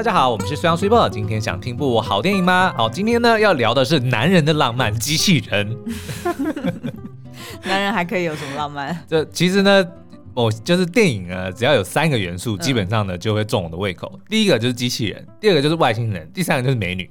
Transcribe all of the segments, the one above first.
大家好，我们是虽阳虽报，今天想听部好电影吗？好，今天呢要聊的是男人的浪漫机器人。男人还可以有什么浪漫？这其实呢，我就是电影呢，只要有三个元素，基本上呢就会中我的胃口。嗯、第一个就是机器人，第二个就是外星人，第三个就是美女。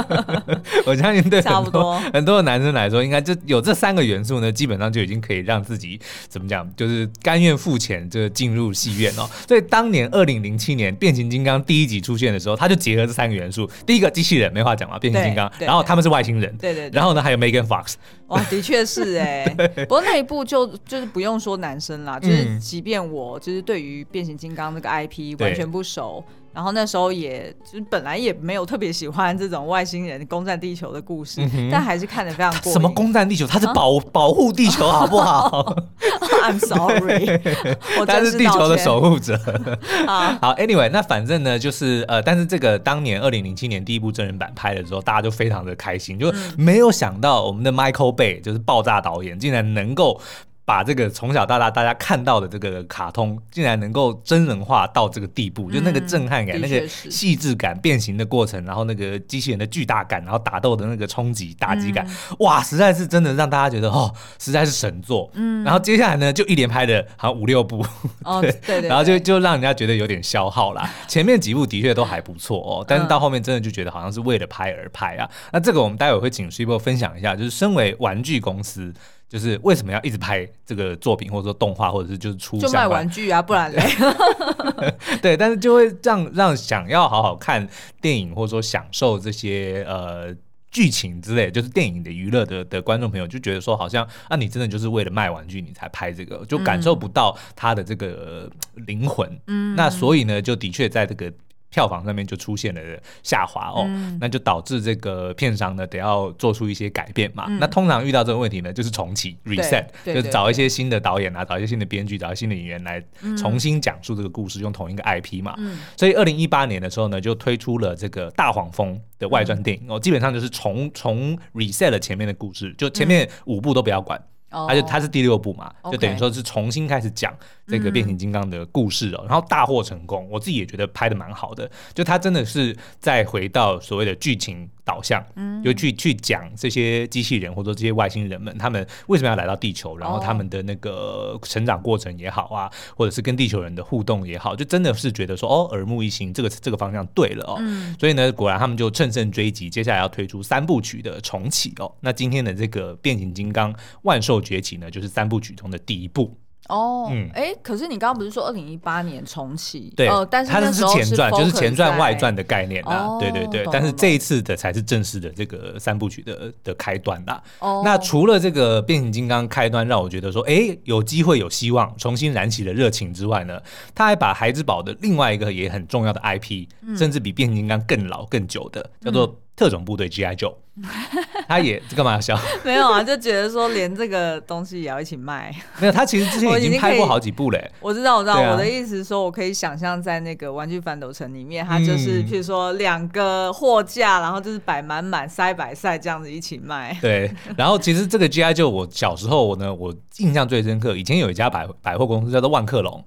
我相信对很多很多的男生来说，应该就有这三个元素呢，基本上就已经可以让自己怎么讲，就是甘愿付钱就进入戏院哦。所以当年二零零七年变形金刚第一集出现的时候，他就结合这三个元素。第一个机器人没话讲嘛，变形金刚，然后他们是外星人，对对，然后呢还有 Megan Fox，哇，的确是哎。不过那一部就就是不用说男生啦，就是即便我就是对于变形金刚那个 IP 完全不熟。然后那时候也就是本来也没有特别喜欢这种外星人攻占地球的故事，嗯、但还是看得非常过。什么攻占地球？他是保、啊、保护地球，好不好？I'm sorry，我他是地球的守护者。好，Anyway，那反正呢，就是呃，但是这个当年二零零七年第一部真人版拍的时候，大家就非常的开心，就没有想到我们的 Michael Bay 就是爆炸导演，竟然能够。把这个从小到大大家看到的这个卡通，竟然能够真人化到这个地步，嗯、就那个震撼感、那个细致感、变形的过程，然后那个机器人的巨大感，然后打斗的那个冲击打击感，嗯、哇，实在是真的让大家觉得哦，实在是神作。嗯，然后接下来呢，就一连拍的好像五六部，哦、对对对，然后就就让人家觉得有点消耗啦。前面几部的确都还不错哦，但是到后面真的就觉得好像是为了拍而拍啊。那这个我们待会会请 Super 分享一下，就是身为玩具公司。就是为什么要一直拍这个作品，或者说动画，或者是就是出就卖玩具啊，不然嘞？对，但是就会让让想要好好看电影，或者说享受这些呃剧情之类，就是电影的娱乐的的观众朋友，就觉得说好像啊，你真的就是为了卖玩具你才拍这个，就感受不到它的这个灵魂。嗯，那所以呢，就的确在这个。票房上面就出现了下滑哦，嗯、那就导致这个片商呢得要做出一些改变嘛。嗯、那通常遇到这个问题呢，就是重启 reset，就是找一些新的导演啊，找一些新的编剧，找一些新的演员来重新讲述这个故事，嗯、用同一个 IP 嘛。嗯、所以二零一八年的时候呢，就推出了这个大黄蜂的外传电影哦，嗯、基本上就是重重 reset 了前面的故事，就前面五部都不要管。而且它是第六部嘛，就等于说是重新开始讲这个变形金刚的故事哦，然后大获成功，我自己也觉得拍的蛮好的，就它真的是再回到所谓的剧情导向，就去去讲这些机器人或者这些外星人们他们为什么要来到地球，然后他们的那个成长过程也好啊，或者是跟地球人的互动也好，就真的是觉得说哦，耳目一新，这个这个方向对了哦，所以呢，果然他们就乘胜追击，接下来要推出三部曲的重启哦，那今天的这个变形金刚万兽崛起呢，就是三部曲中的第一部。哦，嗯，哎，可是你刚刚不是说二零一八年重启？对，但是它是前传，就是前传外传的概念啦。对对对，但是这一次的才是正式的这个三部曲的的开端啦。哦，那除了这个变形金刚开端让我觉得说，哎，有机会有希望重新燃起了热情之外呢，他还把孩之宝的另外一个也很重要的 IP，甚至比变形金刚更老更久的，叫做特种部队 GI Joe。他也干嘛要笑？没有啊，就觉得说连这个东西也要一起卖。没有，他其实之前已经拍过好几部嘞。我知道，我知道。我的意思是说，我可以想象在那个玩具反斗城里面，他就是譬如说两个货架，然后就是摆满满塞摆塞这样子一起卖。对。然后其实这个 GI 就我小时候我呢，我印象最深刻，以前有一家百百货公司叫做万客隆。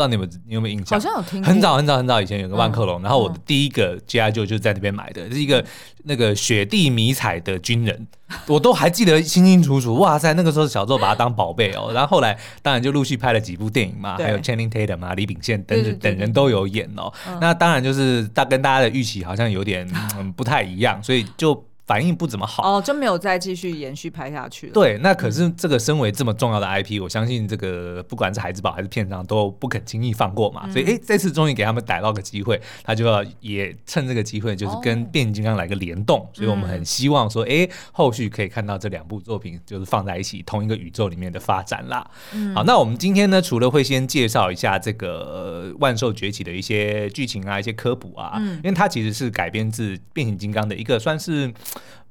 不知道你们你有没有印象？好像有听。很早很早很早以前有个万客隆，嗯、然后我的第一个 GI 就就是在那边买的，嗯、是一个那个雪地迷彩的军人，我都还记得清清楚楚。哇塞，那个时候小时候把它当宝贝哦。然后后来当然就陆续拍了几部电影嘛，还有 Channing Tatum 啊、李秉宪等等等人都有演哦。嗯、那当然就是大跟大家的预期好像有点、嗯、不太一样，所以就。反应不怎么好哦，就没有再继续延续拍下去了。对，那可是这个身为这么重要的 IP，、嗯、我相信这个不管是孩子宝还是片商都不肯轻易放过嘛。嗯、所以，哎，这次终于给他们逮到个机会，他就要也趁这个机会，就是跟变形金刚来个联动。哦、所以我们很希望说，哎，后续可以看到这两部作品就是放在一起同一个宇宙里面的发展啦。嗯、好，那我们今天呢，除了会先介绍一下这个万兽崛起的一些剧情啊、一些科普啊，嗯、因为它其实是改编自变形金刚的一个算是。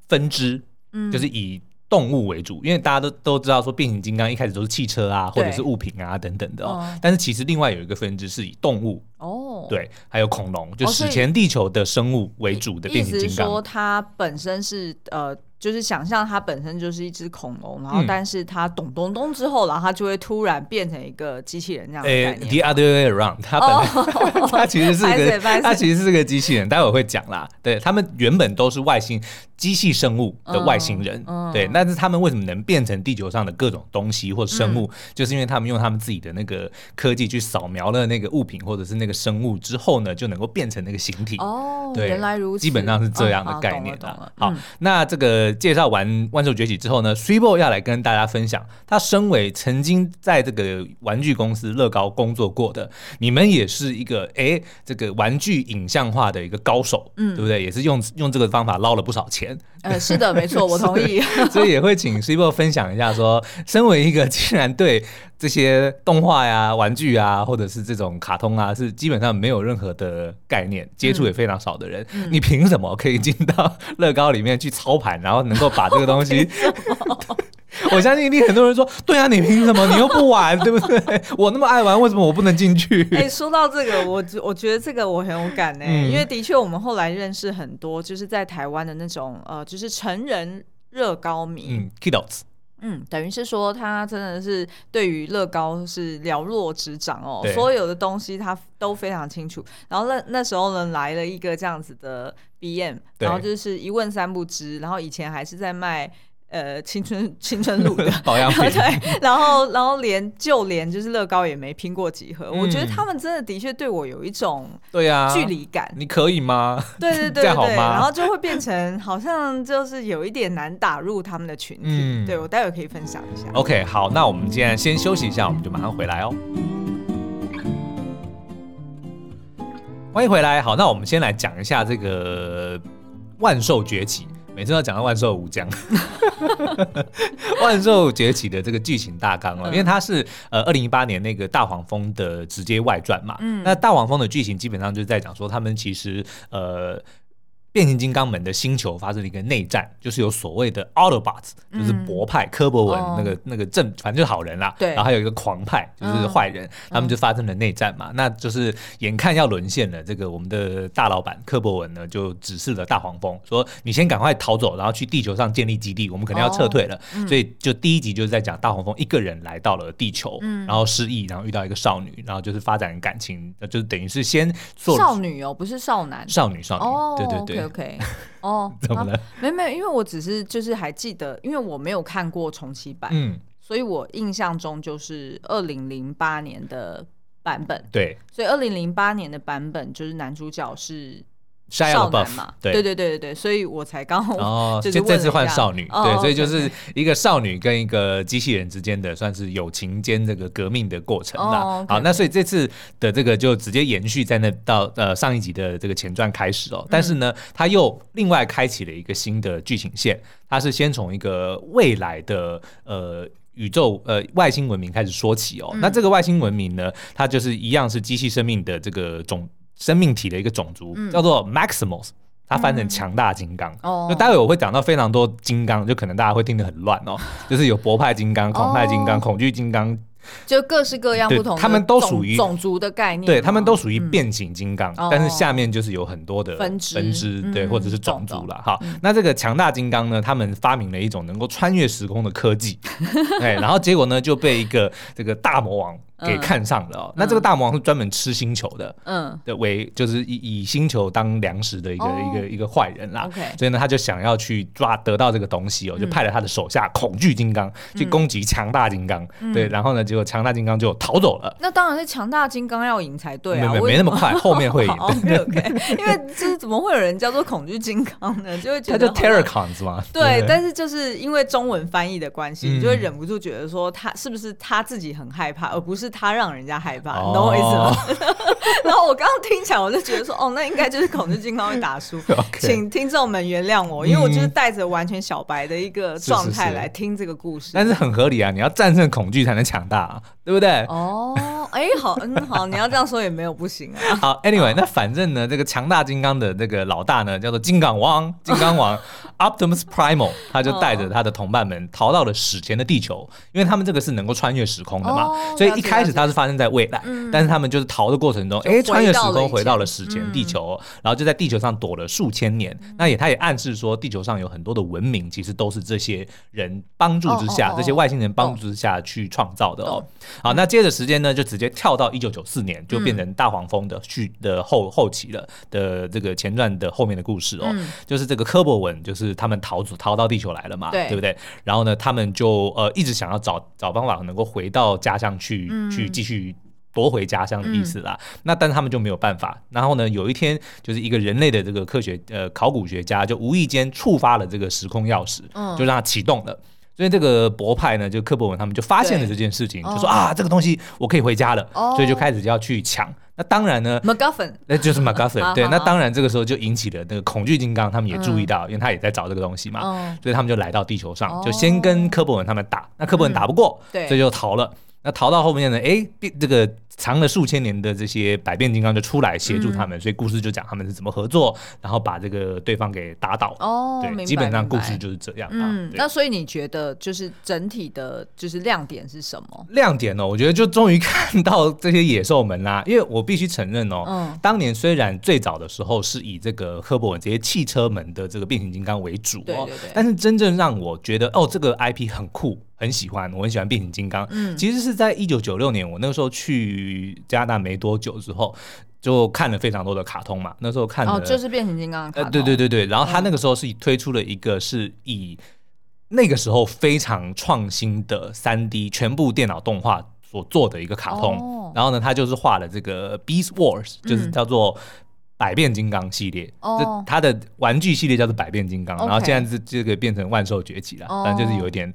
分支，嗯，就是以动物为主，因为大家都都知道说变形金刚一开始都是汽车啊，或者是物品啊等等的哦。但是其实另外有一个分支是以动物哦，对，还有恐龙，就史前地球的生物为主的变形金刚。它本身是呃就是想象它本身就是一只恐龙，然后但是它咚咚咚之后，然后它就会突然变成一个机器人这样的概念。The other way around，它本来 它其实是个它其实是个机器人，待会会讲啦。对，他们原本都是外星机器生物的外星人，对，但是他们为什么能变成地球上的各种东西或生物，就是因为他们用他们自己的那个科技去扫描了那个物品或者是那个生物之后呢，就能够变成那个形体。哦，对，原来如此，基本上是这样的概念的。好，那这个。介绍完《万兽崛起》之后呢，Threebow 要来跟大家分享，他身为曾经在这个玩具公司乐高工作过的，你们也是一个哎，这个玩具影像化的一个高手，嗯，对不对？也是用用这个方法捞了不少钱。呃，是的，没错，我同意。所以也会请 Threebow 分享一下说，说身为一个竟然对这些动画呀、玩具啊，或者是这种卡通啊，是基本上没有任何的概念，接触也非常少的人，嗯、你凭什么可以进到乐高里面去操盘，然后能够把这个东西？我相信一定很多人说，对啊，你凭什么？你又不玩，对不对？我那么爱玩，为什么我不能进去？哎、欸，说到这个，我我觉得这个我很有感呢、欸，嗯、因为的确我们后来认识很多，就是在台湾的那种呃，就是成人乐高迷，嗯，Kidults。嗯，等于是说他真的是对于乐高是了若指掌哦，所有的东西他都非常清楚。然后那那时候呢，来了一个这样子的 BM，然后就是一问三不知，然后以前还是在卖。呃，青春青春路的 保养品，对，然后然后连就连就是乐高也没拼过几盒，我觉得他们真的的确对我有一种对呀距离感，你可以吗？对对对 对，然后就会变成好像就是有一点难打入他们的群体，对，我待会可以分享一下。OK，好，那我们今天先休息一下，我们就马上回来哦。欢迎回来，好，那我们先来讲一下这个万兽崛起。每次都要讲到万寿无疆，万寿崛起的这个剧情大纲哦，因为它是呃二零一八年那个大黄蜂的直接外传嘛，嗯，那大黄蜂的剧情基本上就是在讲说他们其实呃。变形金刚们的星球发生了一个内战，就是有所谓的 Autobots，就是博派、嗯、柯博文那个、哦、那个正，反正就是好人啦。对。然后还有一个狂派，就是坏人，嗯、他们就发生了内战嘛。嗯、那就是眼看要沦陷了，这个我们的大老板科博文呢，就指示了大黄蜂说：“你先赶快逃走，然后去地球上建立基地，我们可能要撤退了。哦嗯”所以就第一集就是在讲大黄蜂一个人来到了地球，嗯、然后失忆，然后遇到一个少女，然后就是发展感情，就是等于是先做少女哦，不是少男，少女少女，哦、对对对。OK，哦，怎么了？没没有，因为我只是就是还记得，因为我没有看过重启版，嗯，所以我印象中就是二零零八年的版本，对，所以二零零八年的版本就是男主角是。少男嘛，对。对对对对，所以我才刚好哦，就这次换少女，对，所以就是一个少女跟一个机器人之间的算是友情兼这个革命的过程啦。好，那所以这次的这个就直接延续在那到呃上一集的这个前传开始哦，但是呢，它又另外开启了一个新的剧情线，它是先从一个未来的呃宇宙呃外星文明开始说起哦，那这个外星文明呢，它就是一样是机器生命的这个种。生命体的一个种族、嗯、叫做 Maximals，它翻成强大金刚。哦、嗯，就待会我会讲到非常多金刚，就可能大家会听得很乱哦。就是有博派金刚、狂派金刚、恐惧金刚。就各式各样不同的，他们都属于种族的概念，对，他们都属于变形金刚，但是下面就是有很多的分支，分支对，或者是种族了。哈，那这个强大金刚呢，他们发明了一种能够穿越时空的科技，哎，然后结果呢就被一个这个大魔王给看上了哦。那这个大魔王是专门吃星球的，嗯，的为就是以以星球当粮食的一个一个一个坏人啦。OK，所以呢他就想要去抓得到这个东西哦，就派了他的手下恐惧金刚去攻击强大金刚，对，然后呢结果。强大金刚就逃走了，那当然是强大金刚要赢才对啊，没没那么快，后面会赢。OK OK，因为就是怎么会有人叫做恐惧金刚呢？就会觉得他叫 Terrorcons 吗？对，但是就是因为中文翻译的关系，你就会忍不住觉得说他是不是他自己很害怕，而不是他让人家害怕，你懂我意思吗？然后我刚刚听起来，我就觉得说，哦，那应该就是恐惧金刚会打输，请听众们原谅我，因为我就是带着完全小白的一个状态来听这个故事，但是很合理啊，你要战胜恐惧才能强大。对不对？哦，哎，好，嗯，好，你要这样说也没有不行啊。好，Anyway，那反正呢，这个强大金刚的这个老大呢，叫做金刚王，金刚王 Optimus Primal，他就带着他的同伴们逃到了史前的地球，因为他们这个是能够穿越时空的嘛，哦、所以一开始他是发生在未来，嗯、但是他们就是逃的过程中，哎，穿越时空回到了史前地球，嗯、然后就在地球上躲了数千年。嗯、那也他也暗示说，地球上有很多的文明，其实都是这些人帮助之下，哦哦哦。这些外星人帮助之下去创造的哦。哦好，那接着时间呢，就直接跳到一九九四年，就变成大黄蜂的续的后后期了的这个前传的后面的故事哦，嗯、就是这个科博文，就是他们逃走逃到地球来了嘛，对，对不对？然后呢，他们就呃一直想要找找方法能够回到家乡去，嗯、去继续夺回家乡的意思啦。嗯、那但是他们就没有办法。然后呢，有一天就是一个人类的这个科学呃考古学家就无意间触发了这个时空钥匙，嗯、就让它启动了。所以这个博派呢，就柯博文他们就发现了这件事情，就说啊，这个东西我可以回家了，所以就开始就要去抢。那当然呢，MacGuffin，那就是 MacGuffin。对，那当然这个时候就引起了那个恐惧金刚，他们也注意到，因为他也在找这个东西嘛，所以他们就来到地球上，就先跟科博文他们打。那科博文打不过，所以就逃了。那逃到后面呢？哎，这个藏了数千年的这些百变金刚就出来协助他们，嗯、所以故事就讲他们是怎么合作，然后把这个对方给打倒。哦，对，基本上故事就是这样。嗯，那所以你觉得就是整体的，就是亮点是什么？亮点呢？我觉得就终于看到这些野兽们啦。因为我必须承认哦，嗯，当年虽然最早的时候是以这个柯博文这些汽车门的这个变形金刚为主，对对对，但是真正让我觉得哦，这个 IP 很酷。很喜欢，我很喜欢变形金刚。嗯，其实是在一九九六年，我那个时候去加拿大没多久之后，就看了非常多的卡通嘛。那时候看的哦，就是变形金刚。呃，对对对对。然后他那个时候是推出了一个是以那个时候非常创新的三 D 全部电脑动画所做的一个卡通。哦、然后呢，他就是画了这个 Beast Wars，就是叫做百变金刚系列。哦，他的玩具系列叫做百变金刚。哦、然后现在是这个变成万兽崛起了，正就是有一点。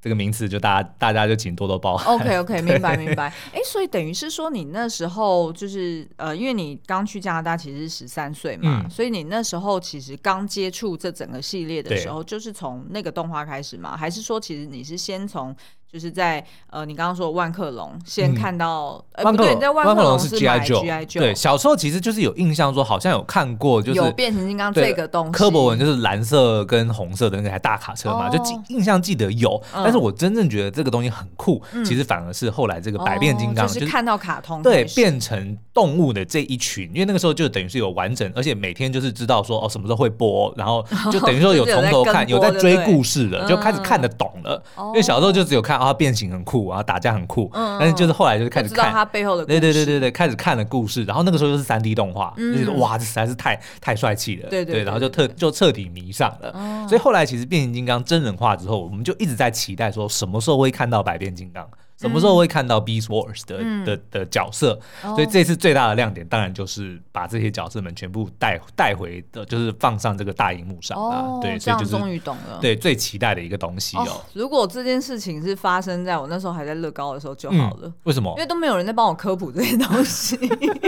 这个名词就大家大家就请多多包涵。OK OK，明白明白。哎，所以等于是说你那时候就是呃，因为你刚去加拿大其实是十三岁嘛，嗯、所以你那时候其实刚接触这整个系列的时候，就是从那个动画开始嘛？还是说其实你是先从？就是在呃，你刚刚说万克隆，先看到，呃，不对，在万克隆是 G I Joe，对，小时候其实就是有印象说好像有看过，就是有变形金刚这个东西。柯博文就是蓝色跟红色的那台大卡车嘛，就记印象记得有，但是我真正觉得这个东西很酷，其实反而是后来这个百变金刚，就是看到卡通，对，变成动物的这一群，因为那个时候就等于是有完整，而且每天就是知道说哦什么时候会播，然后就等于说有 从头看，有在追故事了，就开始看得懂了，因为小时候就只有看啊变形很酷，然后打架很酷，嗯、但是就是后来就是开始看他背后的故事，对对对对对，开始看了故事，然后那个时候就是三 D 动画，嗯、就觉得哇，这实在是太太帅气了，对对，然后就特就彻底迷上了，哦、所以后来其实变形金刚真人化之后，我们就一直在期待说什么时候会看到百变金刚。什么时候会看到 Beast Wars 的、嗯、的的角色？嗯、所以这次最大的亮点当然就是把这些角色们全部带带回的，就是放上这个大荧幕上啊。哦、对，所以就是终于懂了。对，最期待的一个东西哦，哦。如果这件事情是发生在我那时候还在乐高的时候就好了。嗯、为什么？因为都没有人在帮我科普这些东西，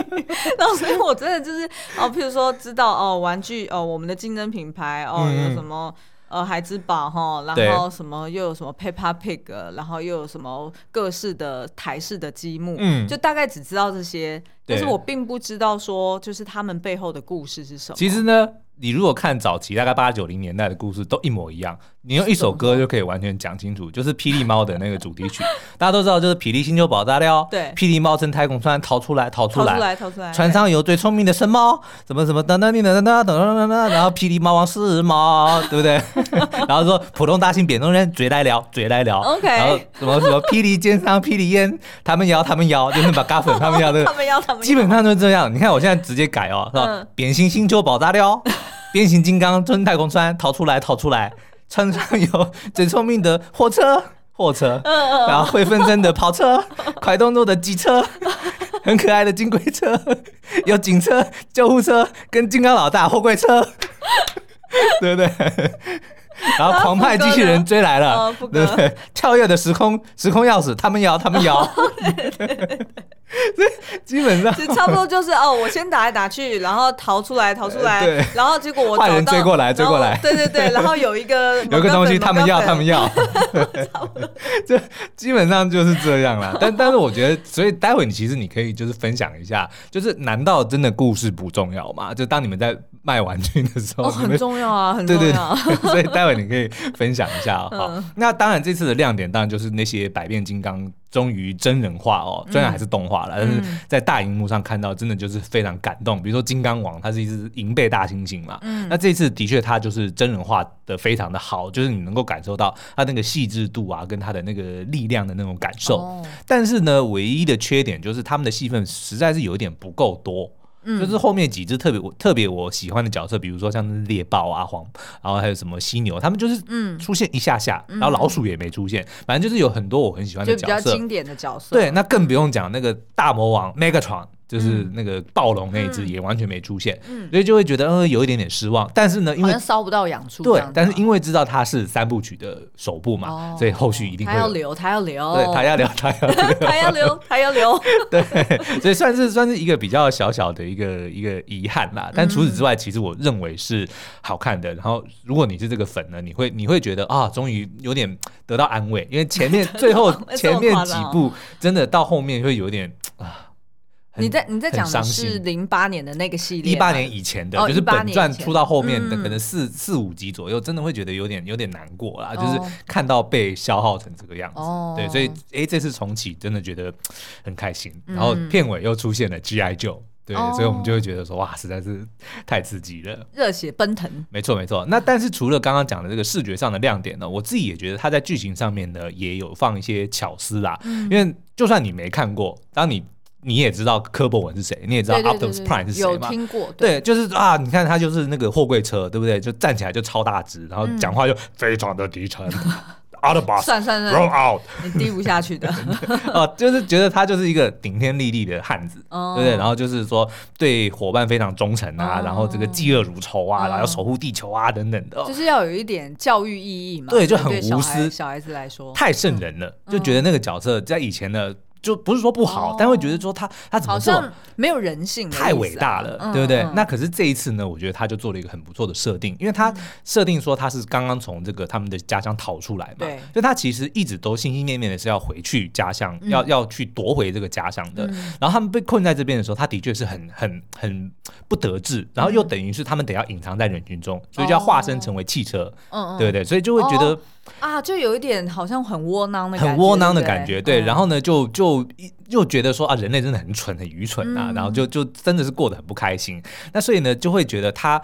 然后所以我真的就是哦，譬如说知道哦，玩具哦，我们的竞争品牌哦，有什么。嗯呃，孩之宝哈，然后什么又有什么 Peppa Pig，然后又有什么各式的台式的积木，嗯，就大概只知道这些，但是我并不知道说就是他们背后的故事是什么。其实呢。你如果看早期大概八九零年代的故事都一模一样，你用一首歌就可以完全讲清楚，就是《霹雳猫》的那个主题曲，大家都知道就是霹雳星球爆炸了，对，霹雳猫从太空船逃出来，逃出来，逃出来，逃出来，船上有最聪明的神猫，什么什么噔噔噔噔噔噔噔噔，然后霹雳猫王是猫，对不对？然后说普通大型扁中人嘴来聊，嘴来聊，OK，然后什么什么霹雳奸商霹雳烟，他们摇他们摇，就是把嘎粉他们摇的，他们摇他们，基本上就是这样。你看我现在直接改哦，是吧？扁形星球爆炸了。变形金刚从太空船逃出来，逃出来，船上有最聪明的货车，货车，然后会纷争的跑车，快动作的机车，很可爱的金龟车，有警车、救护车跟金刚老大货柜车，对不对？然后狂派机器人追来了，对不对？跳跃的时空时空钥匙，他们摇，他们摇。所以基本上就差不多就是哦，我先打来打去，然后逃出来逃出来，对然后结果我坏人追过来追过来，对对对，然后有一个有一个东西他们要他们要，差不多，就基本上就是这样啦。但但是我觉得，所以待会你其实你可以就是分享一下，就是难道真的故事不重要吗？就当你们在卖玩具的时候，哦，很重要啊，很重要。对对对，所以待会你可以分享一下，哈。嗯、那当然这次的亮点当然就是那些百变金刚。终于真人化哦，虽然还是动画了，嗯、但是在大荧幕上看到，真的就是非常感动。比如说金刚王，它是一只银背大猩猩嘛，嗯、那这次的确它就是真人化的非常的好，就是你能够感受到它那个细致度啊，跟它的那个力量的那种感受。哦、但是呢，唯一的缺点就是他们的戏份实在是有一点不够多。就是后面几只特别我特别我喜欢的角色，比如说像猎豹啊、黄，然后还有什么犀牛，他们就是嗯出现一下下，然后老鼠也没出现，反正就是有很多我很喜欢的角色，就比较经典的角色。对，那更不用讲那个大魔王 Megatron。就是那个暴龙那一只也完全没出现，嗯、所以就会觉得呃有一点点失望。但是呢，因为烧不到养出，对，但是因为知道它是三部曲的首部嘛，哦、所以后续一定会他要留，他 要留，对，他要留，他要留，他要留，他要留，对，所以算是算是一个比较小小的一个一个遗憾啦。但除此之外，其实我认为是好看的。然后如果你是这个粉呢，你会你会觉得啊，终于有点得到安慰，因为前面 最后前面几部真的到后面会有点啊。你在你在讲的是零八年的那个系列，一八年以前的，就是本传出到后面的可能四四五集左右，真的会觉得有点有点难过啦，就是看到被消耗成这个样子。对，所以哎，这次重启真的觉得很开心。然后片尾又出现了 G.I. Joe，对，所以我们就会觉得说哇，实在是太刺激了，热血奔腾。没错没错。那但是除了刚刚讲的这个视觉上的亮点呢，我自己也觉得它在剧情上面呢也有放一些巧思啦。因为就算你没看过，当你你也知道柯博文是谁，你也知道 Optimus Prime 是谁吗？有听过。对，就是啊，你看他就是那个货柜车，对不对？就站起来就超大只，然后讲话就非常的低沉。Autobots，算算算，roll out，你低不下去的。哦，就是觉得他就是一个顶天立地的汉子，对不对？然后就是说对伙伴非常忠诚啊，然后这个嫉恶如仇啊，然后要守护地球啊等等的。就是要有一点教育意义嘛。对，就很无私。小孩子来说，太圣人了，就觉得那个角色在以前的。就不是说不好，但会觉得说他他怎么做没有人性，太伟大了，对不对？那可是这一次呢，我觉得他就做了一个很不错的设定，因为他设定说他是刚刚从这个他们的家乡逃出来嘛，对，所以他其实一直都心心念念的是要回去家乡，要要去夺回这个家乡的。然后他们被困在这边的时候，他的确是很很很不得志，然后又等于是他们得要隐藏在人群中，所以就要化身成为汽车，嗯对不对？所以就会觉得。啊，就有一点好像很窝囊的感觉，很窝囊的感觉，对。然后呢，就就又觉得说啊，人类真的很蠢，很愚蠢啊，然后就就真的是过得很不开心。那所以呢，就会觉得他。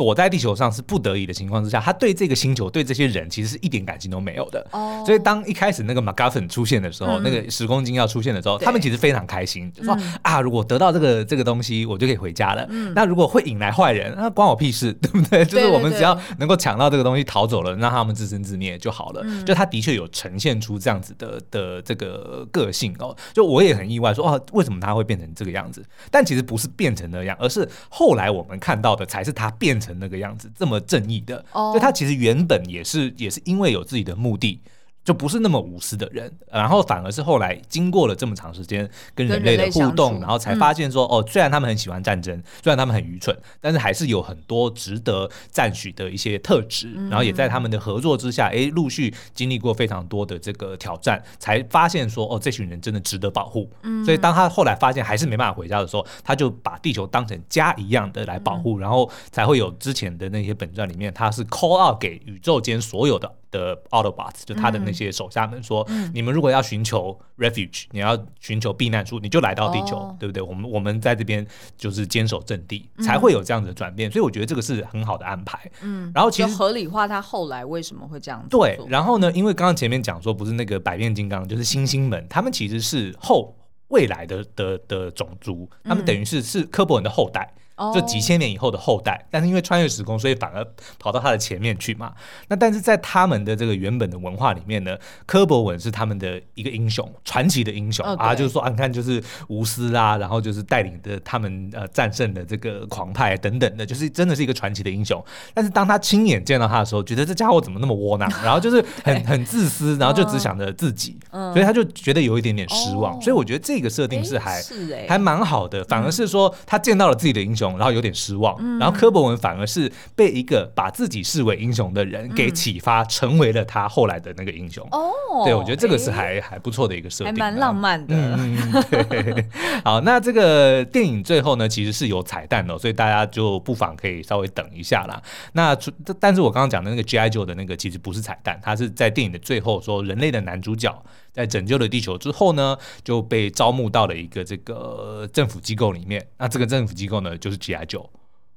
躲在地球上是不得已的情况之下，他对这个星球、对这些人其实是一点感情都没有的。哦，所以当一开始那个 MacGuffin 出现的时候，那个十公斤要出现的时候，他们其实非常开心，就说啊，如果得到这个这个东西，我就可以回家了。嗯那如果会引来坏人，那关我屁事，对不对？就是我们只要能够抢到这个东西逃走了，让他们自生自灭就好了。就他的确有呈现出这样子的的这个个性哦。就我也很意外，说哦，为什么他会变成这个样子？但其实不是变成那样，而是后来我们看到的才是他变成。那个样子这么正义的，所以他其实原本也是也是因为有自己的目的。就不是那么无私的人，然后反而是后来经过了这么长时间跟人类的互动，然后才发现说，哦，虽然他们很喜欢战争，虽然他们很愚蠢，但是还是有很多值得赞许的一些特质。然后也在他们的合作之下，哎，陆续经历过非常多的这个挑战，才发现说，哦，这群人真的值得保护。所以当他后来发现还是没办法回家的时候，他就把地球当成家一样的来保护，然后才会有之前的那些本传里面，他是 call out 给宇宙间所有的。的 Autobots 就他的那些手下们说：“嗯、你们如果要寻求 refuge，你要寻求避难处，你就来到地球，哦、对不对？我们我们在这边就是坚守阵地，嗯、才会有这样子的转变。所以我觉得这个是很好的安排。嗯，然后其实合理化他后来为什么会这样子。对，然后呢，因为刚刚前面讲说，不是那个百变金刚，就是星星们，他们其实是后未来的的的种族，他们等于是是科博文的后代。”就几千年以后的后代。但是因为穿越时空，所以反而跑到他的前面去嘛。那但是在他们的这个原本的文化里面呢，柯博文是他们的一个英雄，传奇的英雄、哦、啊，就是说啊，你看就是无私啊，然后就是带领着他们呃战胜的这个狂派等等的，就是真的是一个传奇的英雄。但是当他亲眼见到他的时候，觉得这家伙怎么那么窝囊，然后就是很很自私，然后就只想着自己，所以他就觉得有一点点失望。所以我觉得这个设定是还还蛮好的，反而是说他见到了自己的英雄，然后有点失望。然后柯博文反而是被一个把自己视为英雄的人给启发，成为了他后来的那个英雄。哦，对，我觉得这个是还还不错的一个设定，还蛮浪漫的。嗯，对。好，那这个电影最后呢，其实是有彩蛋的，所以大家就不妨可以稍微等一下啦。那但是我刚刚讲的那个 G.I. Joe 的那个其实不是彩蛋，它是在电影的最后说，人类的男主角在拯救了地球之后呢，就被招募到了一个这个政府机构里面。那这个政府机构呢，就是 G.I. 九。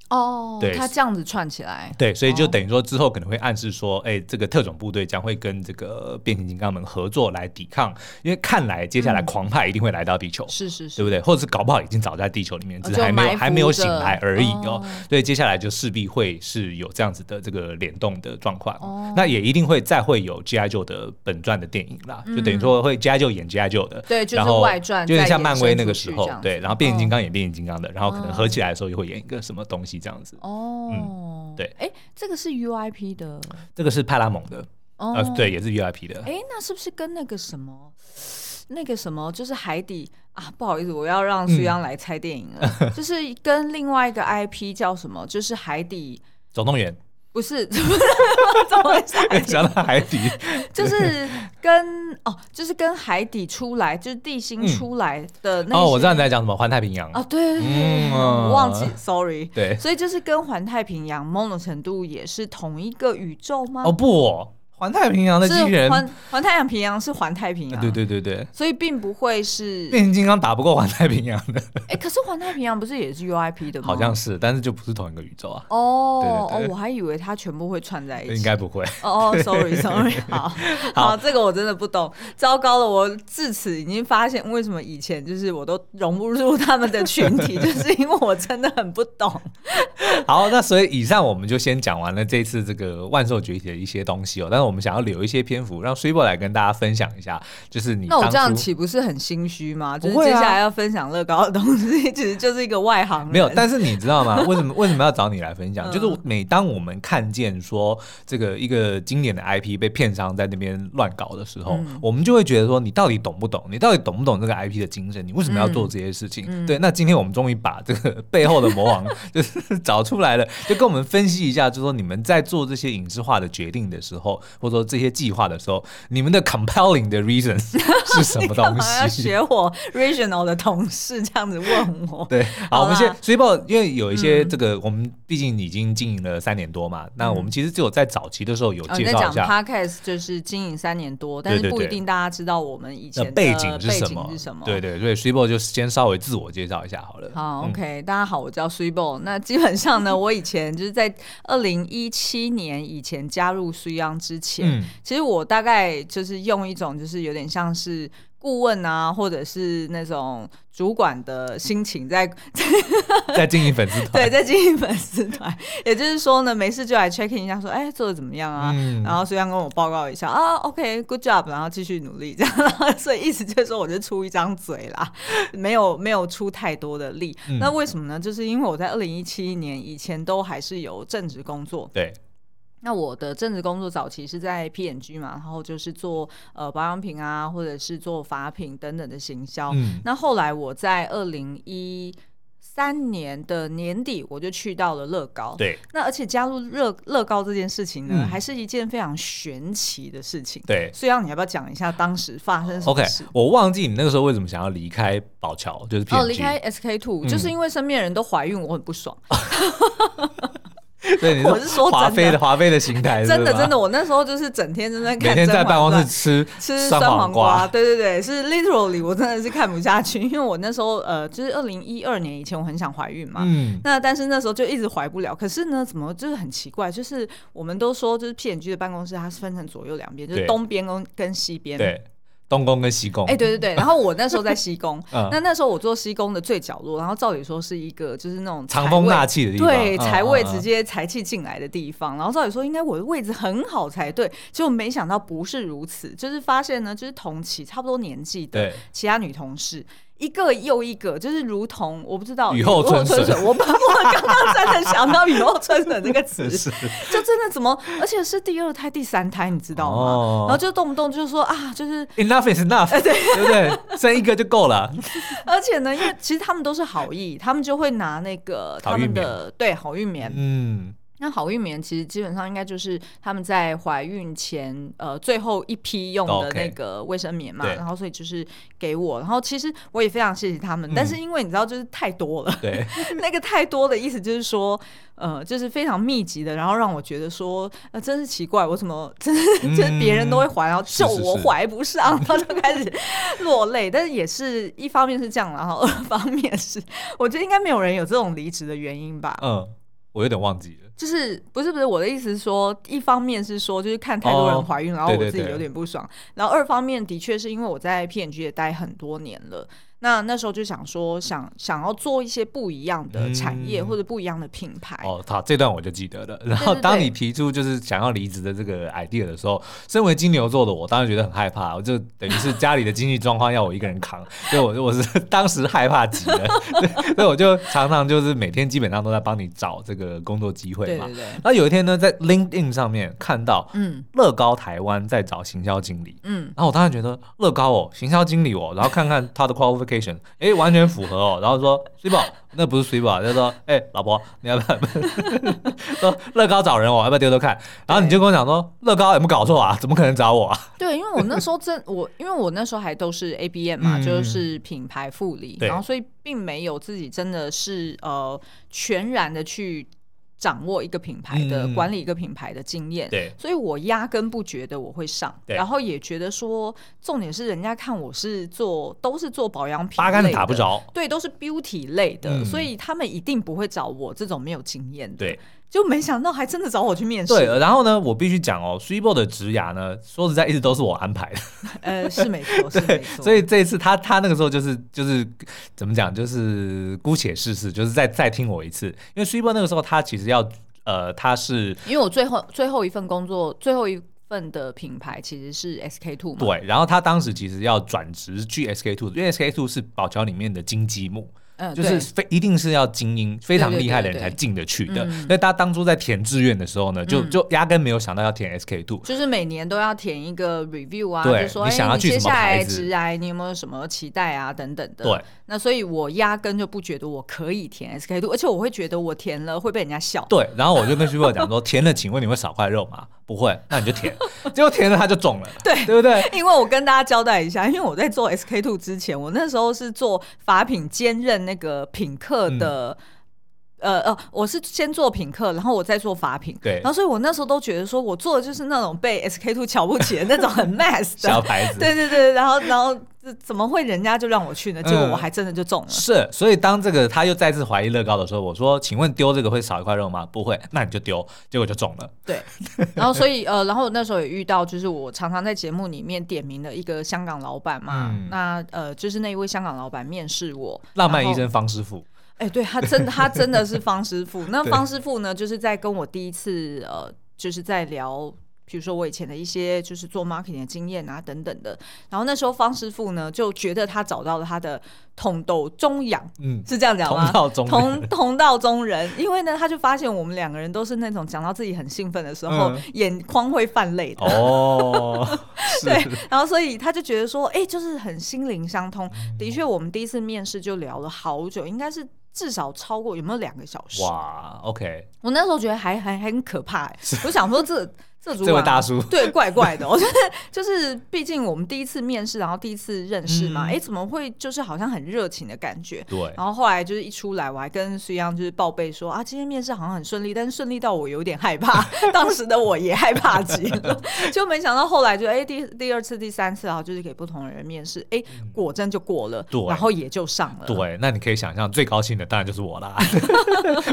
哦，对，他这样子串起来，对，所以就等于说之后可能会暗示说，哎、欸，这个特种部队将会跟这个变形金刚们合作来抵抗，因为看来接下来狂派一定会来到地球，是是是，对不对？或者是搞不好已经早在地球里面，只是还没有还没有醒来而已哦。所以接下来就势必会是有这样子的这个联动的状况，哦，那也一定会再会有 G.I. Joe 的本传的电影啦，就等于说会 G.I. Joe 演 G.I. Joe 的，对，就是外传，就像漫威那个时候，对，然后变形金刚演变形金刚的，然后可能合起来的时候又会演一个什么东西这样子，哦。嗯，对，哎，这个是 UIP 的，这个是派拉蒙的，哦、呃，对，也是 UIP 的。哎，那是不是跟那个什么，那个什么，就是海底啊？不好意思，我要让苏央来猜电影了，嗯、就是跟另外一个 IP 叫什么？就是海底总动员。不是，怎么讲讲到海底？就是跟哦，就是跟海底出来，就是地心出来的那。哦，我知道你在讲什么，环太平洋啊，对对对，我忘记，sorry。对，所以就是跟环太平洋某种程度也是同一个宇宙吗？哦不。环太平洋的机器人，环环太平洋是环太平洋，对对对对，所以并不会是变形金刚打不过环太平洋的。哎，可是环太平洋不是也是 UIP 的吗？好像是，但是就不是同一个宇宙啊。哦哦，我还以为它全部会串在一起，应该不会。哦哦，sorry sorry，好好，这个我真的不懂。糟糕了，我至此已经发现为什么以前就是我都融不入他们的群体，就是因为我真的很不懂。好，那所以以上我们就先讲完了这次这个万兽崛起的一些东西哦，但是我。我们想要留一些篇幅，让 Switchbot 来跟大家分享一下，就是你。那我这样岂不是很心虚吗？就是接下来要分享乐高的东西，其实就是一个外行人。没有，但是你知道吗？为什么为什么要找你来分享？就是每当我们看见说这个一个经典的 IP 被片商在那边乱搞的时候，我们就会觉得说，你到底懂不懂？你到底懂不懂这个 IP 的精神？你为什么要做这些事情？对，那今天我们终于把这个背后的魔王就是找出来了，就跟我们分析一下，就是说你们在做这些影视化的决定的时候。或者说这些计划的时候，你们的 compelling 的 reason 是什么东西？要学我 regional 的同事这样子问我。对，好，好我们先 Switchbot，因为有一些这个，嗯、我们毕竟已经经营了三年多嘛，嗯、那我们其实只有在早期的时候有介绍一下。哦、Podcast 就是经营三年多，但是不一定大家知道我们以前的背景是什么。是什么？对对对，所以 Switchbot 就先稍微自我介绍一下好了。好，OK，、嗯、大家好，我叫 Switchbot。那基本上呢，我以前就是在二零一七年以前加入 SUYANG 之前。嗯，其实我大概就是用一种就是有点像是顾问啊，或者是那种主管的心情在 在经营粉丝团，对，在经营粉丝团。也就是说呢，没事就来 check in 一下，说哎做的怎么样啊？嗯、然后虽然跟我报告一下啊，OK，good、okay, job，然后继续努力这样。所以意思就是说，我就出一张嘴啦，没有没有出太多的力。嗯、那为什么呢？就是因为我在二零一七年以前都还是有正职工作，对。那我的正职工作早期是在 P&G 嘛，然后就是做呃保养品啊，或者是做法品等等的行销。嗯、那后来我在二零一三年的年底，我就去到了乐高。对。那而且加入乐乐高这件事情呢，嗯、还是一件非常玄奇的事情。对。所以让你要不要讲一下当时发生什么事？OK，我忘记你那个时候为什么想要离开宝桥，就是哦，离开 SK Two，、嗯、就是因为身边人都怀孕，我很不爽。对，你我是说华妃的华妃的心态，真的真的，我那时候就是整天正在看，每天在办公室吃吃酸黄瓜，对对对，是 literally，我真的是看不下去，因为我那时候呃，就是二零一二年以前，我很想怀孕嘛，嗯，那但是那时候就一直怀不了，可是呢，怎么就是很奇怪，就是我们都说就是 P&G 的办公室它是分成左右两边，就是东边跟跟西边，对。东宫跟西宫。哎，对对对。然后我那时候在西宫，那那时候我坐西宫的最角落，然后照理说是一个就是那种藏风纳气的地方，对，财位直接财气进来的地方。然后照理说应该我的位置很好才对，结果没想到不是如此，就是发现呢，就是同期差不多年纪的其他女同事。一个又一个，就是如同我不知道雨后春笋，我把我刚刚真的想到雨后春笋这个词，就真的怎么，而且是第二胎、第三胎，你知道吗？然后就动不动就说啊，就是 enough is enough，对对不对？生一个就够了。而且呢，因为其实他们都是好意，他们就会拿那个他们的对好运棉，嗯。那好运棉其实基本上应该就是他们在怀孕前呃最后一批用的那个卫生棉嘛，然后所以就是给我，然后其实我也非常谢谢他们，但是因为你知道就是太多了，对，那个太多的意思就是说呃就是非常密集的，然后让我觉得说呃真是奇怪，我怎么真 就是别人都会怀，然后就我怀不上，然后就开始落泪，但是也是一方面是这样，然后二方面是我觉得应该没有人有这种离职的原因吧，嗯，我有点忘记了。就是不是不是我的意思是说，一方面是说就是看太多人怀孕，然后我自己有点不爽，然后二方面的确是因为我在 P&G 也待很多年了。那那时候就想说，想想要做一些不一样的产业或者不一样的品牌。嗯、哦，好，这段我就记得了。然后当你提出就是想要离职的这个 idea 的时候，身为金牛座的我，当然觉得很害怕。我就等于是家里的经济状况要我一个人扛，所以我我是当时害怕极了。所以我就常常就是每天基本上都在帮你找这个工作机会嘛。对对对。然后有一天呢，在 LinkedIn 上面看到，嗯，乐高台湾在找行销经理，嗯，然后我当然觉得乐高哦，行销经理哦，然后看看他的 qualification。哎、欸，完全符合哦。然后说水宝，那不是水宝，就是说，哎、欸，老婆，你要不要？说乐高找人哦，要不要丢丢看？然后你就跟我讲说，乐高有没有搞错啊？怎么可能找我啊？对，因为我那时候真我，因为我那时候还都是 ABM 嘛，嗯、就是品牌副理，然后所以并没有自己真的是呃全然的去。掌握一个品牌的、嗯、管理一个品牌的经验，对，所以我压根不觉得我会上，然后也觉得说，重点是人家看我是做都是做保养品，八竿子打不着，对，都是 beauty 类的，嗯、所以他们一定不会找我这种没有经验的，对。就没想到还真的找我去面试。对，然后呢，我必须讲哦，Super 的职涯呢，说实在，一直都是我安排的。呃，是没错，是没错。所以这一次他他那个时候就是就是怎么讲，就是姑且试试，就是再再听我一次。因为 Super 那个时候他其实要呃，他是因为我最后最后一份工作最后一份的品牌其实是 SK Two 嘛。对，然后他当时其实要转职去 SK Two，因为 SK Two 是宝桥里面的金鸡母。嗯，就是非一定是要精英非常厉害的人才进得去的。所以他当初在填志愿的时候呢，就就压根没有想到要填 SK two，就是每年都要填一个 review 啊，就说你想要去什么牌子，接下来职涯你有没有什么期待啊等等的。对，那所以我压根就不觉得我可以填 SK two，而且我会觉得我填了会被人家笑。对，然后我就跟 Super 讲说，填了，请问你会少块肉吗？不会，那你就填。结果填了它就中了，对，对不对？因为我跟大家交代一下，因为我在做 SK two 之前，我那时候是做法品兼任那个。品客的，嗯、呃呃，我是先做品客，然后我再做法品，对，然后所以我那时候都觉得说，我做的就是那种被 SK two 瞧不起的那种很 mass 的小牌子，对对对，然后然后怎么会人家就让我去呢？结果我还真的就中了。嗯、是，所以当这个他又再次怀疑乐高的时候，我说，请问丢这个会少一块肉吗？不会，那你就丢，结果就中了。对，然后所以呃，然后那时候也遇到，就是我常常在节目里面点名的一个香港老板嘛，嗯、那呃，就是那一位香港老板面试我，浪漫医生方师傅。哎，欸、对他真的，他真的是方师傅。那 方师傅呢，就是在跟我第一次呃，就是在聊，比如说我以前的一些就是做 marketing 的经验啊等等的。然后那时候方师傅呢，就觉得他找到了他的。同道中养，嗯，是这样讲吗？同道中同同道中人，因为呢，他就发现我们两个人都是那种讲到自己很兴奋的时候，嗯、眼眶会泛泪的。哦，对，然后所以他就觉得说，哎、欸，就是很心灵相通。嗯、的确，我们第一次面试就聊了好久，应该是至少超过有没有两个小时？哇，OK。我那时候觉得还还还很可怕、欸，我想说这。这这位大叔 对，怪怪的，我觉得就是毕竟我们第一次面试，然后第一次认识嘛，哎、嗯，怎么会就是好像很热情的感觉？对。然后后来就是一出来，我还跟苏央就是报备说啊，今天面试好像很顺利，但是顺利到我有点害怕，当时的我也害怕极了，就没想到后来就哎第第二次、第三次啊，就是给不同的人面试，哎，果真就过了，对，然后也就上了。对，那你可以想象最高兴的当然就是我啦，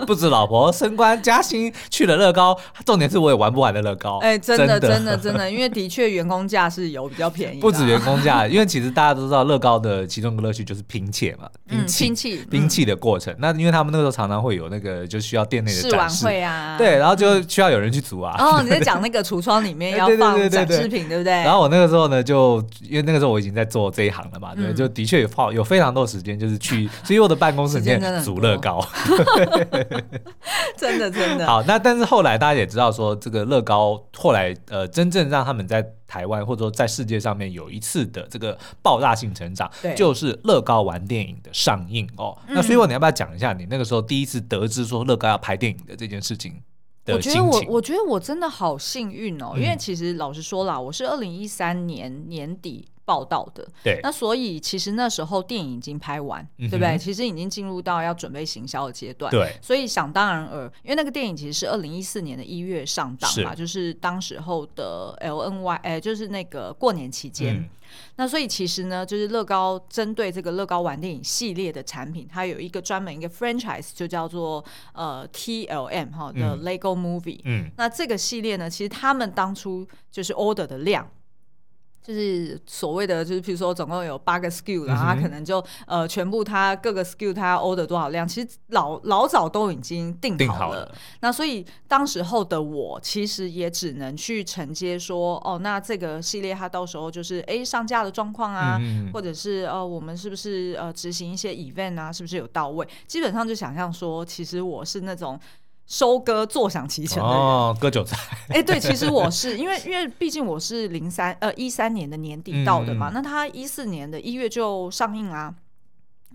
不止老婆升官加薪去了乐高，重点是我也玩不完的乐高。哎，真的真的真的，因为的确员工价是有比较便宜，不止员工价，因为其实大家都知道乐高的其中一个乐趣就是拼切嘛，拼砌拼砌的过程。那因为他们那个时候常常会有那个就需要店内的展示会啊，对，然后就需要有人去组啊。哦，你在讲那个橱窗里面要放展示品，对不对？然后我那个时候呢，就因为那个时候我已经在做这一行了嘛，对，就的确有花有非常多时间，就是去所以我的办公室里面组乐高，真的真的。好，那但是后来大家也知道说，这个乐高后来呃，真正让他们在台湾或者说在世界上面有一次的这个爆炸性成长，就是乐高玩电影的上映哦。嗯、那所以我你要不要讲一下你那个时候第一次得知说乐高要拍电影的这件事情？我觉得我我觉得我真的好幸运哦，嗯、因为其实老实说啦，我是二零一三年年底报道的，对，那所以其实那时候电影已经拍完，嗯、对不对？其实已经进入到要准备行销的阶段，对，所以想当然尔，因为那个电影其实是二零一四年的一月上档嘛，是就是当时候的 LNY，哎，就是那个过年期间。嗯那所以其实呢，就是乐高针对这个乐高玩电影系列的产品，它有一个专门一个 franchise，就叫做呃 TLM 哈的 Lego Movie。嗯，那这个系列呢，其实他们当初就是 order 的量。就是所谓的，就是比如说总共有八个 SKU，然后他可能就呃全部他各个 SKU 他要 order 多少量，其实老老早都已经定好了。那所以当时候的我其实也只能去承接说，哦，那这个系列它到时候就是哎上架的状况啊，或者是呃我们是不是呃执行一些 event 啊，是不是有到位？基本上就想象说，其实我是那种。收割坐享其成的哦，割韭菜。哎、欸，对，其实我是 因为因为毕竟我是零三呃一三年的年底到的嘛，嗯、那他一四年的一月就上映啦，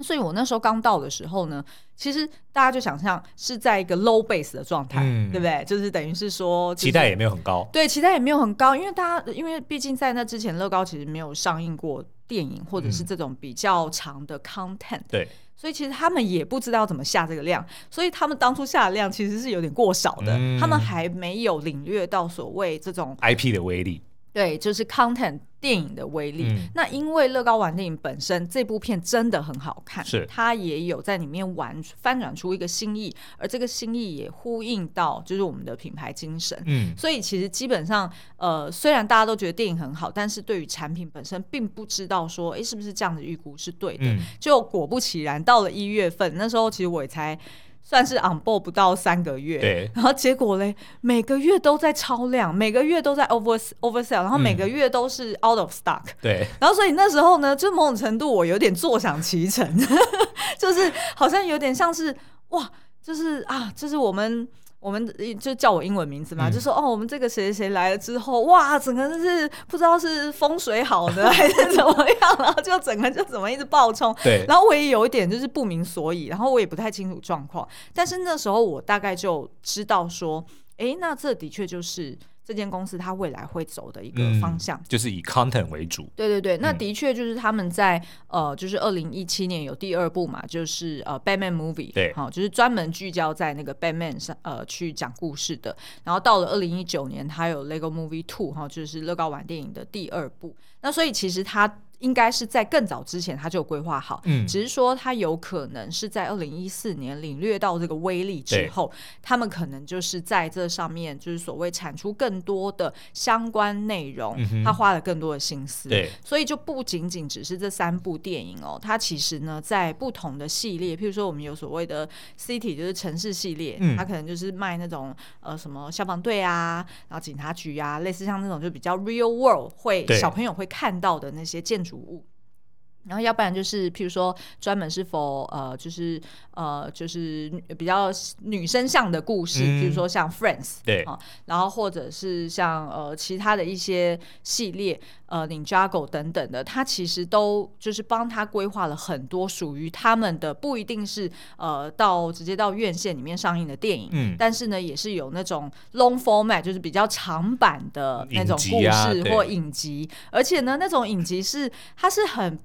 所以我那时候刚到的时候呢，其实大家就想象是在一个 low base 的状态，嗯、对不对？就是等于是说、就是、期待也没有很高，对，期待也没有很高，因为大家因为毕竟在那之前乐高其实没有上映过电影或者是这种比较长的 content，、嗯、对。所以其实他们也不知道怎么下这个量，所以他们当初下的量其实是有点过少的，嗯、他们还没有领略到所谓这种 IP 的威力。对，就是 content 电影的威力。嗯、那因为乐高玩电影本身这部片真的很好看，是它也有在里面玩翻转出一个新意，而这个新意也呼应到就是我们的品牌精神。嗯，所以其实基本上，呃，虽然大家都觉得电影很好，但是对于产品本身并不知道说，哎，是不是这样的预估是对的？嗯、就果不其然，到了一月份，那时候其实我也才。算是 on board 不到三个月，对，然后结果嘞，每个月都在超量，每个月都在 over oversell，然后每个月都是 out of stock，嗯、对，然后所以那时候呢，就某种程度我有点坐享其成，就是好像有点像是哇，就是啊，就是我们。我们就叫我英文名字嘛，嗯、就说哦，我们这个谁谁来了之后，哇，整个就是不知道是风水好呢 还是怎么样，然后就整个就怎么一直爆冲。对，然后我也有一点就是不明所以，然后我也不太清楚状况，但是那时候我大概就知道说，哎，那这的确就是。这间公司它未来会走的一个方向，嗯、就是以 content 为主。对对对，那的确就是他们在、嗯、呃，就是二零一七年有第二部嘛，就是呃 Batman Movie，对，好、哦，就是专门聚焦在那个 Batman 上呃去讲故事的。然后到了二零一九年，它有 Lego Movie Two 哈、哦，就是乐高玩电影的第二部。那所以其实它。应该是在更早之前他就规划好，嗯，只是说他有可能是在二零一四年领略到这个威力之后，他们可能就是在这上面就是所谓产出更多的相关内容，嗯、他花了更多的心思，对，所以就不仅仅只是这三部电影哦，它其实呢在不同的系列，譬如说我们有所谓的 City 就是城市系列，嗯，它可能就是卖那种呃什么消防队啊，然后警察局啊，类似像那种就比较 real world 会对。小朋友会看到的那些建主物，然后要不然就是，譬如说专门是否呃，就是呃，就是比较女生向的故事，嗯、比如说像 Friends，对。啊，然后或者是像呃其他的一些系列，呃，Ninjago 等等的，他其实都就是帮他规划了很多属于他们的，不一定是呃到直接到院线里面上映的电影，嗯，但是呢，也是有那种 long format，就是比较长版的那种故事或影集，啊、而且呢，那种影集是它是很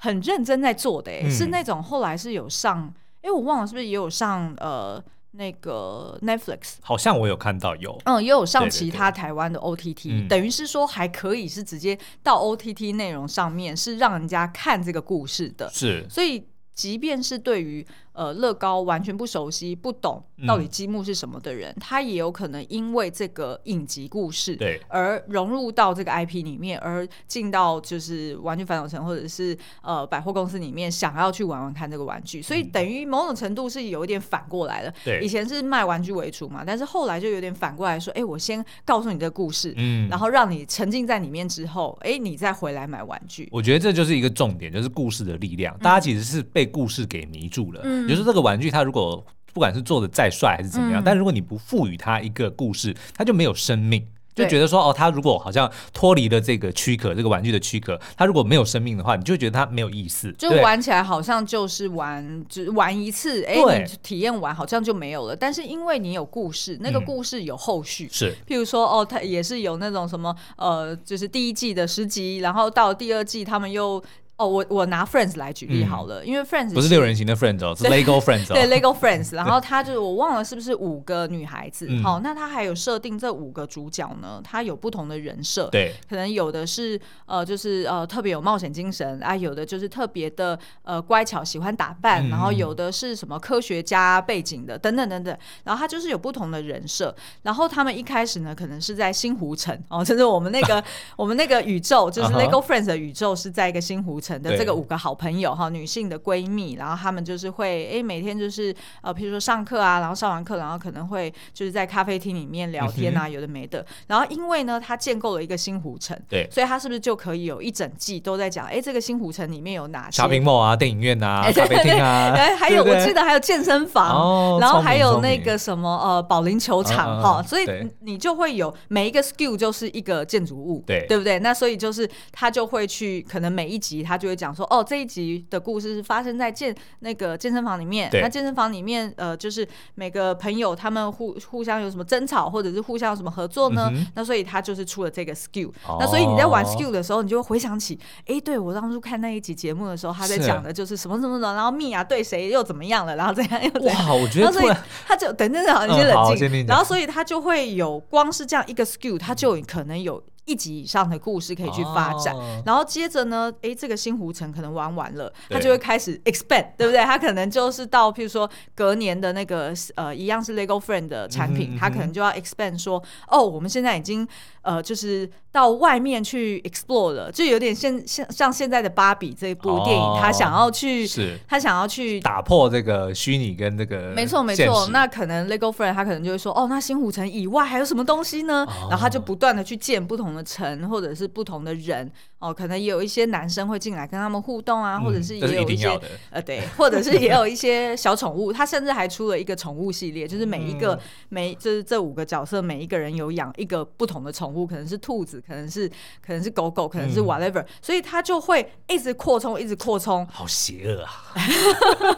很认真在做的，嗯、是那种后来是有上，哎，我忘了是不是也有上呃。那个 Netflix 好像我有看到有，嗯，也有上其他台湾的 OTT，等于是说还可以是直接到 OTT 内容上面是让人家看这个故事的，是，所以即便是对于呃乐高完全不熟悉、不懂到底积木是什么的人，嗯、他也有可能因为这个影集故事对而融入到这个 IP 里面，而进到就是玩具反斗城或者是呃百货公司里面，想要去玩玩看这个玩具。所以等于某种程度是有一点反过来了。对，以前是卖玩具为主嘛，但是后来就有点反过来说，哎，我先告诉你这个故事，嗯，然后让你沉浸在里面之后，哎，你再回来买玩具。我觉得这就是一个重点，就是故事的力量。大家其实是被故事给迷住了。嗯，就是这个玩具，它如果不管是做的再帅还是怎么样，嗯，但如果你不赋予它一个故事，它就没有生命。就觉得说哦，他如果好像脱离了这个躯壳，这个玩具的躯壳，他如果没有生命的话，你就觉得它没有意思。就玩起来好像就是玩，只玩一次，哎，你体验完好像就没有了。但是因为你有故事，那个故事有后续，是，譬如说哦，他也是有那种什么呃，就是第一季的十集，然后到第二季他们又。哦，我我拿 Friends 来举例好了，嗯、因为 Friends 不是六人行的 Friends 哦，是 Lego Friends 哦。对，Lego Friends，然后 他就是我忘了是不是五个女孩子？好、嗯，那他还有设定这五个主角呢，他有不同的人设，对，可能有的是呃，就是呃特别有冒险精神啊，有的就是特别的呃乖巧，喜欢打扮，嗯、然后有的是什么科学家背景的，等等等等，然后他就是有不同的人设，然后他们一开始呢，可能是在新湖城哦，就是我们那个 我们那个宇宙，就是 Lego Friends 的宇宙是在一个新湖城。的这个五个好朋友哈，女性的闺蜜，然后她们就是会哎、欸，每天就是呃，譬如说上课啊，然后上完课，然后可能会就是在咖啡厅里面聊天啊，嗯、有的没的。然后因为呢，她建构了一个新湖城，对，所以她是不是就可以有一整季都在讲哎、欸，这个新湖城里面有哪些 shopping mall 啊，电影院啊，咖啡厅啊，哎，还有我记得还有健身房，哦、然后还有那个什么呃保龄球场哈，所以你就会有每一个 skill 就是一个建筑物，对，对不对？那所以就是他就会去可能每一集他。就会讲说哦，这一集的故事是发生在健那个健身房里面。那健身房里面，呃，就是每个朋友他们互互相有什么争吵，或者是互相有什么合作呢？嗯、那所以他就是出了这个 skill。哦、那所以你在玩 skill 的时候，你就会回想起，哎，对我当初看那一集节目的时候，他在讲的就是什么什么什么，然后蜜娅对谁又怎么样了，然后这样又怎样。哇，我觉得，所以他就等等等，你先冷静。嗯、然后所以他就会有，光是这样一个 skill，他就可能有。一集以上的故事可以去发展，哦、然后接着呢，哎，这个新湖城可能玩完了，他就会开始 expand，对不对？他可能就是到，譬如说隔年的那个呃，一样是 Lego Friend 的产品，他、嗯、可能就要 expand 说，哦，我们现在已经呃，就是到外面去 explore 了，就有点现像像现在的芭比这部电影，哦、他想要去，是他想要去打破这个虚拟跟这个，没错没错。那可能 Lego Friend 他可能就会说，哦，那新湖城以外还有什么东西呢？哦、然后他就不断的去建不同的。城或者是不同的人哦，可能也有一些男生会进来跟他们互动啊，嗯、或者是也有一些一呃对，或者是也有一些小宠物，他甚至还出了一个宠物系列，就是每一个、嗯、每就是这五个角色每一个人有养一个不同的宠物，可能是兔子，可能是可能是狗狗，可能是 whatever，、嗯、所以他就会一直扩充，一直扩充，好邪恶啊！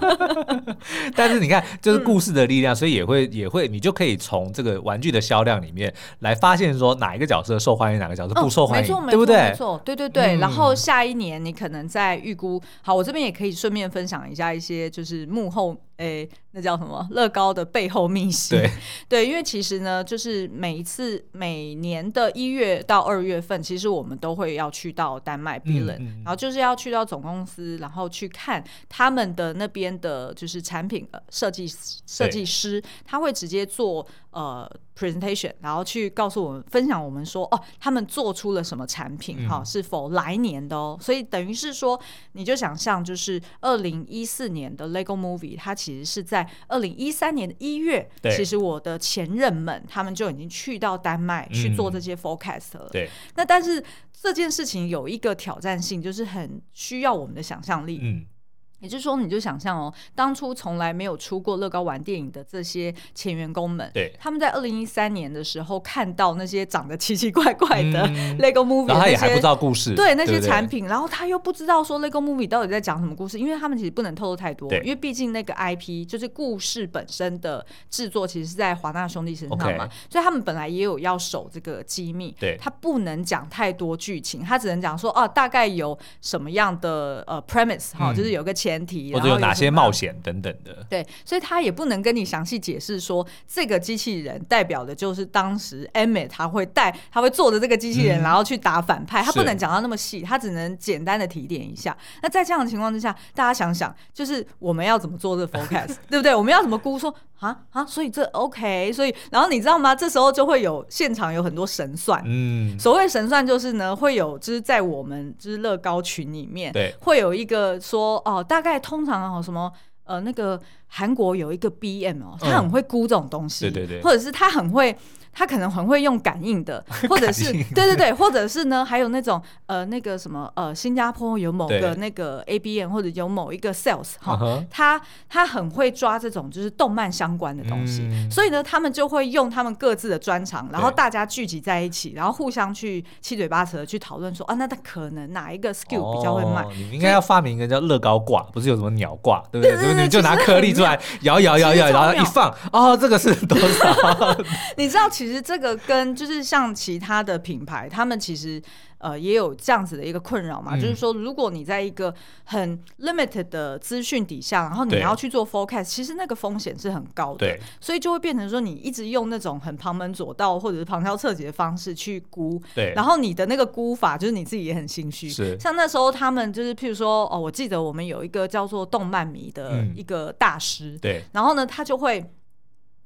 但是你看，就是故事的力量，嗯、所以也会也会，你就可以从这个玩具的销量里面来发现说哪一个角色受欢迎，哪个角色不受欢迎，哦、对不对？没错，对对对。嗯、然后下一年你可能再预估，好，我这边也可以顺便分享一下一些就是幕后。哎，那叫什么？乐高的背后秘辛。对对，因为其实呢，就是每一次每年的一月到二月份，其实我们都会要去到丹麦嗯嗯、然后就是要去到总公司，然后去看他们的那边的，就是产品设计设计师，他会直接做呃 presentation，然后去告诉我们分享我们说哦，他们做出了什么产品哈，嗯、是否来年的哦。所以等于是说，你就想象就是二零一四年的 Lego Movie，它其实是在二零一三年的一月，其实我的前任们他们就已经去到丹麦去做这些 forecast 了。嗯、对，那但是这件事情有一个挑战性，就是很需要我们的想象力。嗯。也就是说，你就想象哦，当初从来没有出过乐高玩电影的这些前员工们，对，他们在二零一三年的时候看到那些长得奇奇怪怪的 Lego Movie，然后他也还不知道故事，对那些产品，然后他又不知道说 Lego Movie 到底在讲什么故事，因为他们其实不能透露太多，因为毕竟那个 IP 就是故事本身的制作其实是在华纳兄弟身上嘛，所以他们本来也有要守这个机密，对，他不能讲太多剧情，他只能讲说哦，大概有什么样的呃 premise 哈，就是有个前。前提，或者有哪些冒险等等的。对，所以他也不能跟你详细解释说这个机器人代表的就是当时 Emmett 他会带他会坐着这个机器人，嗯、然后去打反派，他不能讲到那么细，他只能简单的提点一下。那在这样的情况之下，大家想想，就是我们要怎么做这个 forecast，对不对？我们要怎么估说啊啊？所以这 OK，所以然后你知道吗？这时候就会有现场有很多神算，嗯，所谓神算就是呢，会有就是在我们就是乐高群里面，对，会有一个说哦，大概通常哦什么呃那个韩国有一个 BM 哦，他很会估这种东西，对对对，或者是他很会。他可能很会用感应的，或者是 对对对，或者是呢，还有那种呃那个什么呃，新加坡有某个那个 A B N，或者有某一个 sales 哈、uh-huh，他他很会抓这种就是动漫相关的东西，嗯、所以呢，他们就会用他们各自的专长，然后大家聚集在一起，然后互相去七嘴八舌去讨论说啊，那他可能哪一个 skill 比较会卖？哦、你应该要发明一个叫乐高挂，不是有什么鸟挂，对不对？对对对，你就拿颗粒出来 摇摇摇摇，然后一放，哦，这个是多少？你知道，其实这个跟就是像其他的品牌，他们其实呃也有这样子的一个困扰嘛，嗯、就是说，如果你在一个很 limited 的资讯底下，然后你要去做 forecast，其实那个风险是很高的，对，所以就会变成说，你一直用那种很旁门左道或者是旁敲侧击的方式去估，对，然后你的那个估法就是你自己也很心虚，是。像那时候他们就是譬如说哦，我记得我们有一个叫做动漫迷的一个大师，嗯、对，然后呢，他就会。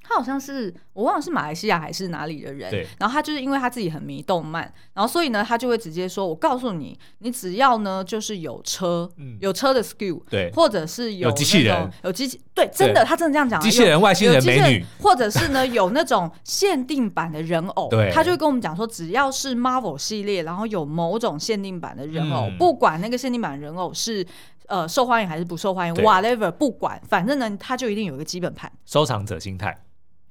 他好像是我忘了是马来西亚还是哪里的人，然后他就是因为他自己很迷动漫，然后所以呢，他就会直接说：“我告诉你，你只要呢就是有车，嗯、有车的 skill，对，或者是有，机器人，有机器，对，真的，他真的这样讲，机器人、外星人、美女，或者是呢有那种限定版的人偶，对，他就会跟我们讲说，只要是 Marvel 系列，然后有某种限定版的人偶，嗯、不管那个限定版人偶是呃受欢迎还是不受欢迎，whatever，不管，反正呢，他就一定有一个基本盘，收藏者心态。”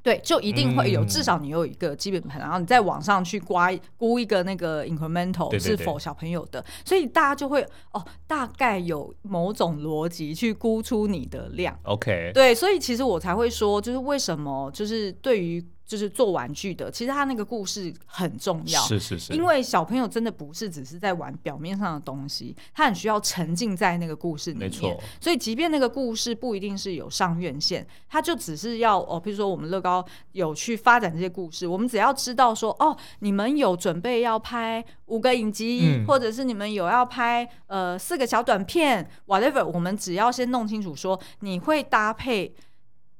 对，就一定会有，嗯、至少你有一个基本盘，然后你在网上去刮估一个那个 incremental 是否小朋友的，所以大家就会哦，大概有某种逻辑去估出你的量。OK，对，所以其实我才会说，就是为什么，就是对于。就是做玩具的，其实他那个故事很重要，是是是，因为小朋友真的不是只是在玩表面上的东西，他很需要沉浸在那个故事里面。没错，所以即便那个故事不一定是有上院线，他就只是要哦，比如说我们乐高有去发展这些故事，我们只要知道说哦，你们有准备要拍五个影集，嗯、或者是你们有要拍呃四个小短片，whatever，我们只要先弄清楚说你会搭配。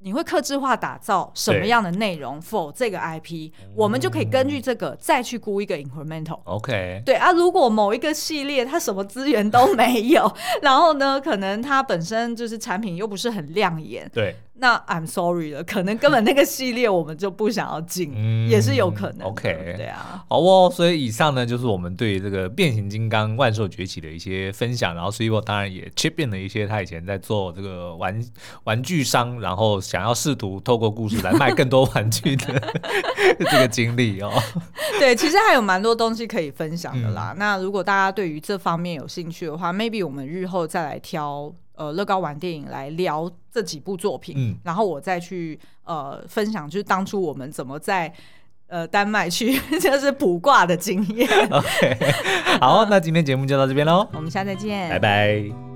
你会克制化打造什么样的内容 for 这个 IP，我们就可以根据这个再去估一个 incremental。OK，对啊，如果某一个系列它什么资源都没有，然后呢，可能它本身就是产品又不是很亮眼，对。那 I'm sorry 了，可能根本那个系列我们就不想要进，嗯、也是有可能。OK，对啊，好哦。所以以上呢，就是我们对这个变形金刚万兽崛起的一些分享。然后 Three 当然也切变了一些他以前在做这个玩玩具商，然后想要试图透过故事来卖更多玩具的 这个经历哦。对，其实还有蛮多东西可以分享的啦。嗯、那如果大家对于这方面有兴趣的话，maybe 我们日后再来挑。呃，乐高玩电影来聊这几部作品，嗯，然后我再去呃分享，就是当初我们怎么在呃丹麦去 就是卜卦的经验。OK，好，那今天节目就到这边喽，我们下次再见，拜拜。